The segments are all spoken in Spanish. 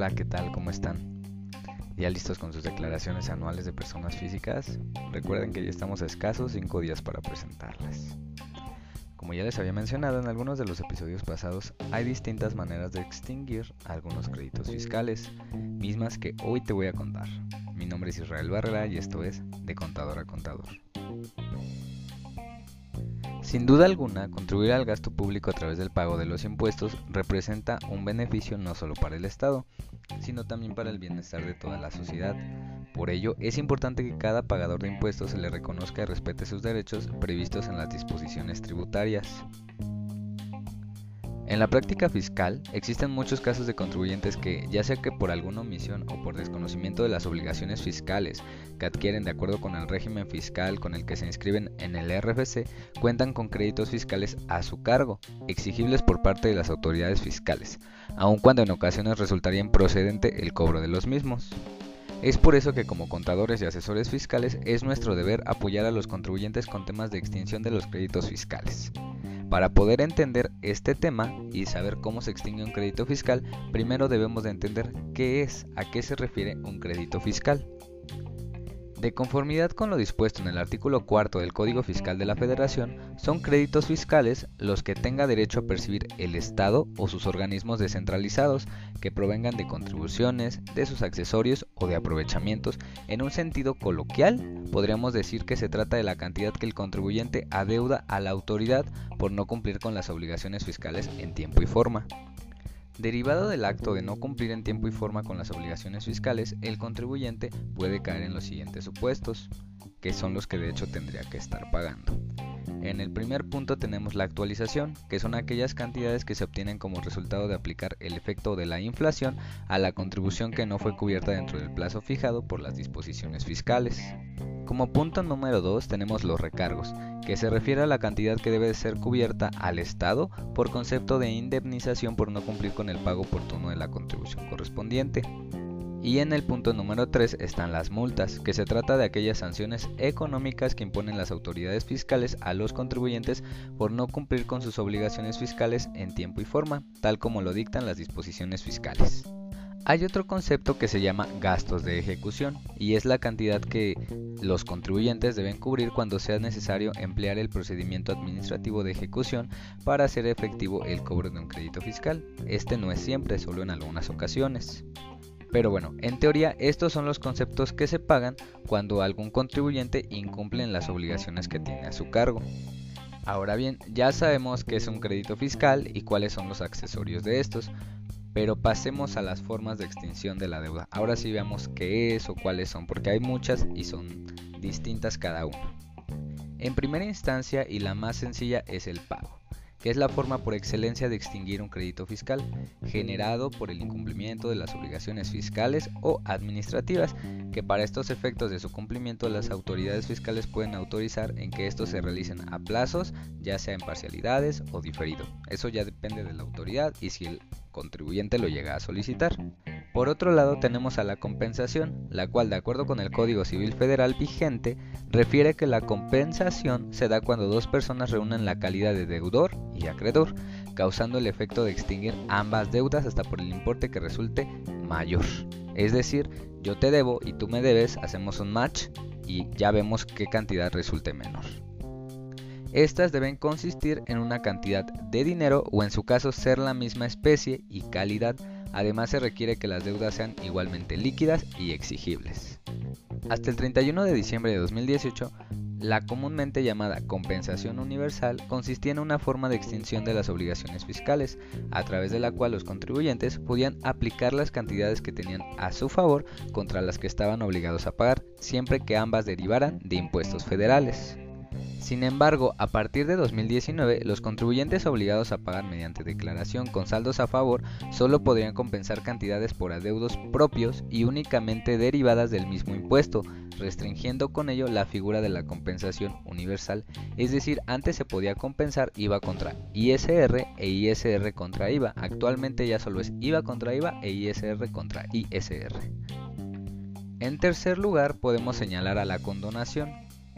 Hola, ¿qué tal? ¿Cómo están? ¿Ya listos con sus declaraciones anuales de personas físicas? Recuerden que ya estamos a escasos 5 días para presentarlas. Como ya les había mencionado en algunos de los episodios pasados, hay distintas maneras de extinguir algunos créditos fiscales, mismas que hoy te voy a contar. Mi nombre es Israel Barrera y esto es De Contador a Contador. Sin duda alguna, contribuir al gasto público a través del pago de los impuestos representa un beneficio no solo para el Estado, sino también para el bienestar de toda la sociedad. Por ello, es importante que cada pagador de impuestos se le reconozca y respete sus derechos previstos en las disposiciones tributarias. En la práctica fiscal existen muchos casos de contribuyentes que, ya sea que por alguna omisión o por desconocimiento de las obligaciones fiscales que adquieren de acuerdo con el régimen fiscal con el que se inscriben en el RFC, cuentan con créditos fiscales a su cargo, exigibles por parte de las autoridades fiscales, aun cuando en ocasiones resultaría improcedente el cobro de los mismos. Es por eso que como contadores y asesores fiscales es nuestro deber apoyar a los contribuyentes con temas de extinción de los créditos fiscales. Para poder entender este tema y saber cómo se extingue un crédito fiscal, primero debemos de entender qué es, a qué se refiere un crédito fiscal. De conformidad con lo dispuesto en el artículo 4 del Código Fiscal de la Federación, son créditos fiscales los que tenga derecho a percibir el Estado o sus organismos descentralizados que provengan de contribuciones, de sus accesorios o de aprovechamientos. En un sentido coloquial, podríamos decir que se trata de la cantidad que el contribuyente adeuda a la autoridad por no cumplir con las obligaciones fiscales en tiempo y forma. Derivado del acto de no cumplir en tiempo y forma con las obligaciones fiscales, el contribuyente puede caer en los siguientes supuestos, que son los que de hecho tendría que estar pagando. En el primer punto tenemos la actualización, que son aquellas cantidades que se obtienen como resultado de aplicar el efecto de la inflación a la contribución que no fue cubierta dentro del plazo fijado por las disposiciones fiscales. Como punto número 2 tenemos los recargos, que se refiere a la cantidad que debe ser cubierta al Estado por concepto de indemnización por no cumplir con el pago oportuno de la contribución correspondiente. Y en el punto número 3 están las multas, que se trata de aquellas sanciones económicas que imponen las autoridades fiscales a los contribuyentes por no cumplir con sus obligaciones fiscales en tiempo y forma, tal como lo dictan las disposiciones fiscales. Hay otro concepto que se llama gastos de ejecución y es la cantidad que los contribuyentes deben cubrir cuando sea necesario emplear el procedimiento administrativo de ejecución para hacer efectivo el cobro de un crédito fiscal. Este no es siempre, solo en algunas ocasiones. Pero bueno, en teoría estos son los conceptos que se pagan cuando algún contribuyente incumple en las obligaciones que tiene a su cargo. Ahora bien, ya sabemos qué es un crédito fiscal y cuáles son los accesorios de estos, pero pasemos a las formas de extinción de la deuda. Ahora sí veamos qué es o cuáles son, porque hay muchas y son distintas cada una. En primera instancia y la más sencilla es el pago que es la forma por excelencia de extinguir un crédito fiscal, generado por el incumplimiento de las obligaciones fiscales o administrativas, que para estos efectos de su cumplimiento las autoridades fiscales pueden autorizar en que estos se realicen a plazos, ya sea en parcialidades o diferido. Eso ya depende de la autoridad y si el contribuyente lo llega a solicitar. Por otro lado tenemos a la compensación, la cual de acuerdo con el Código Civil Federal vigente refiere que la compensación se da cuando dos personas reúnen la calidad de deudor y acreedor, causando el efecto de extinguir ambas deudas hasta por el importe que resulte mayor. Es decir, yo te debo y tú me debes, hacemos un match y ya vemos qué cantidad resulte menor. Estas deben consistir en una cantidad de dinero o en su caso ser la misma especie y calidad Además se requiere que las deudas sean igualmente líquidas y exigibles. Hasta el 31 de diciembre de 2018, la comúnmente llamada compensación universal consistía en una forma de extinción de las obligaciones fiscales, a través de la cual los contribuyentes podían aplicar las cantidades que tenían a su favor contra las que estaban obligados a pagar, siempre que ambas derivaran de impuestos federales. Sin embargo, a partir de 2019, los contribuyentes obligados a pagar mediante declaración con saldos a favor solo podrían compensar cantidades por adeudos propios y únicamente derivadas del mismo impuesto, restringiendo con ello la figura de la compensación universal. Es decir, antes se podía compensar IVA contra ISR e ISR contra IVA. Actualmente ya solo es IVA contra IVA e ISR contra ISR. En tercer lugar, podemos señalar a la condonación,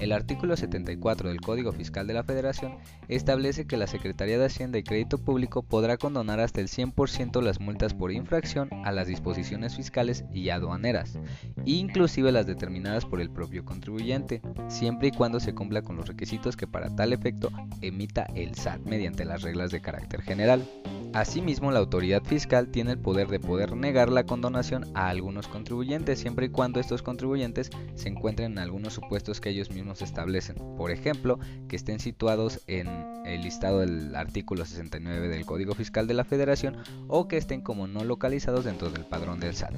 El artículo 74 del Código Fiscal de la Federación establece que la Secretaría de Hacienda y Crédito Público podrá condonar hasta el 100% las multas por infracción a las disposiciones fiscales y aduaneras, inclusive las determinadas por el propio contribuyente, siempre y cuando se cumpla con los requisitos que para tal efecto emita el SAT mediante las reglas de carácter general. Asimismo, la autoridad fiscal tiene el poder de poder negar la condonación a algunos contribuyentes siempre y cuando estos contribuyentes se encuentren en algunos supuestos que ellos mismos establecen. Por ejemplo, que estén situados en el listado del artículo 69 del Código Fiscal de la Federación o que estén como no localizados dentro del padrón del SAT.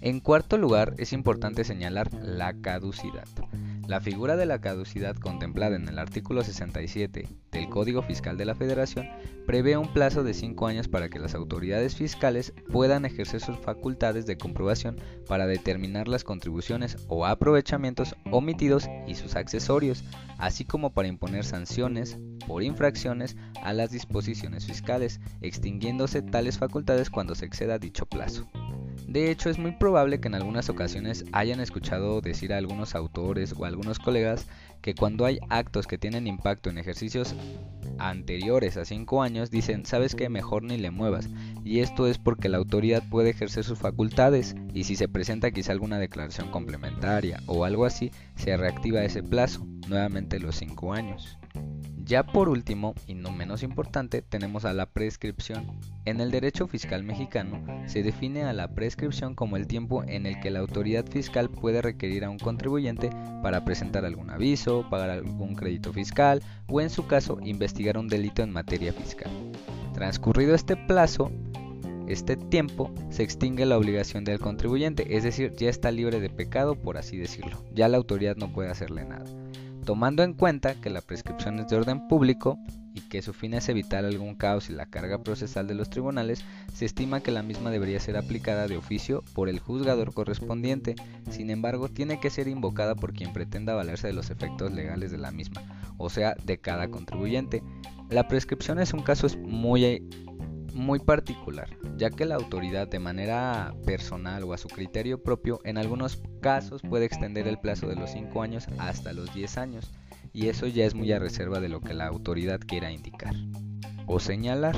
En cuarto lugar, es importante señalar la caducidad. La figura de la caducidad contemplada en el artículo 67 del Código Fiscal de la Federación prevé un plazo de 5 años para que las autoridades fiscales puedan ejercer sus facultades de comprobación para determinar las contribuciones o aprovechamientos omitidos y sus accesorios, así como para imponer sanciones por infracciones a las disposiciones fiscales, extinguiéndose tales facultades cuando se exceda dicho plazo. De hecho, es muy probable que en algunas ocasiones hayan escuchado decir a algunos autores o a algunos colegas que cuando hay actos que tienen impacto en ejercicios anteriores a 5 años, dicen, sabes que mejor ni le muevas. Y esto es porque la autoridad puede ejercer sus facultades y si se presenta quizá alguna declaración complementaria o algo así, se reactiva ese plazo, nuevamente los 5 años. Ya por último, y no menos importante, tenemos a la prescripción. En el derecho fiscal mexicano se define a la prescripción como el tiempo en el que la autoridad fiscal puede requerir a un contribuyente para presentar algún aviso, pagar algún crédito fiscal o en su caso investigar un delito en materia fiscal. Transcurrido este plazo, este tiempo se extingue la obligación del contribuyente, es decir, ya está libre de pecado por así decirlo, ya la autoridad no puede hacerle nada tomando en cuenta que la prescripción es de orden público y que su fin es evitar algún caos y la carga procesal de los tribunales, se estima que la misma debería ser aplicada de oficio por el juzgador correspondiente, sin embargo tiene que ser invocada por quien pretenda valerse de los efectos legales de la misma, o sea, de cada contribuyente. La prescripción es un caso muy muy particular, ya que la autoridad de manera personal o a su criterio propio en algunos casos puede extender el plazo de los 5 años hasta los 10 años, y eso ya es muy a reserva de lo que la autoridad quiera indicar o señalar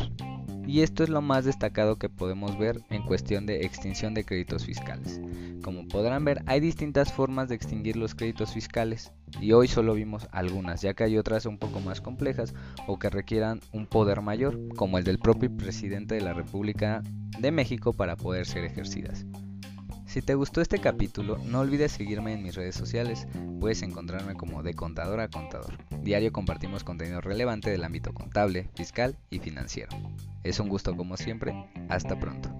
y esto es lo más destacado que podemos ver en cuestión de extinción de créditos fiscales. Como podrán ver, hay distintas formas de extinguir los créditos fiscales y hoy solo vimos algunas, ya que hay otras un poco más complejas o que requieran un poder mayor, como el del propio presidente de la República de México para poder ser ejercidas. Si te gustó este capítulo, no olvides seguirme en mis redes sociales. Puedes encontrarme como de contador a contador. Diario compartimos contenido relevante del ámbito contable, fiscal y financiero. Es un gusto como siempre. Hasta pronto.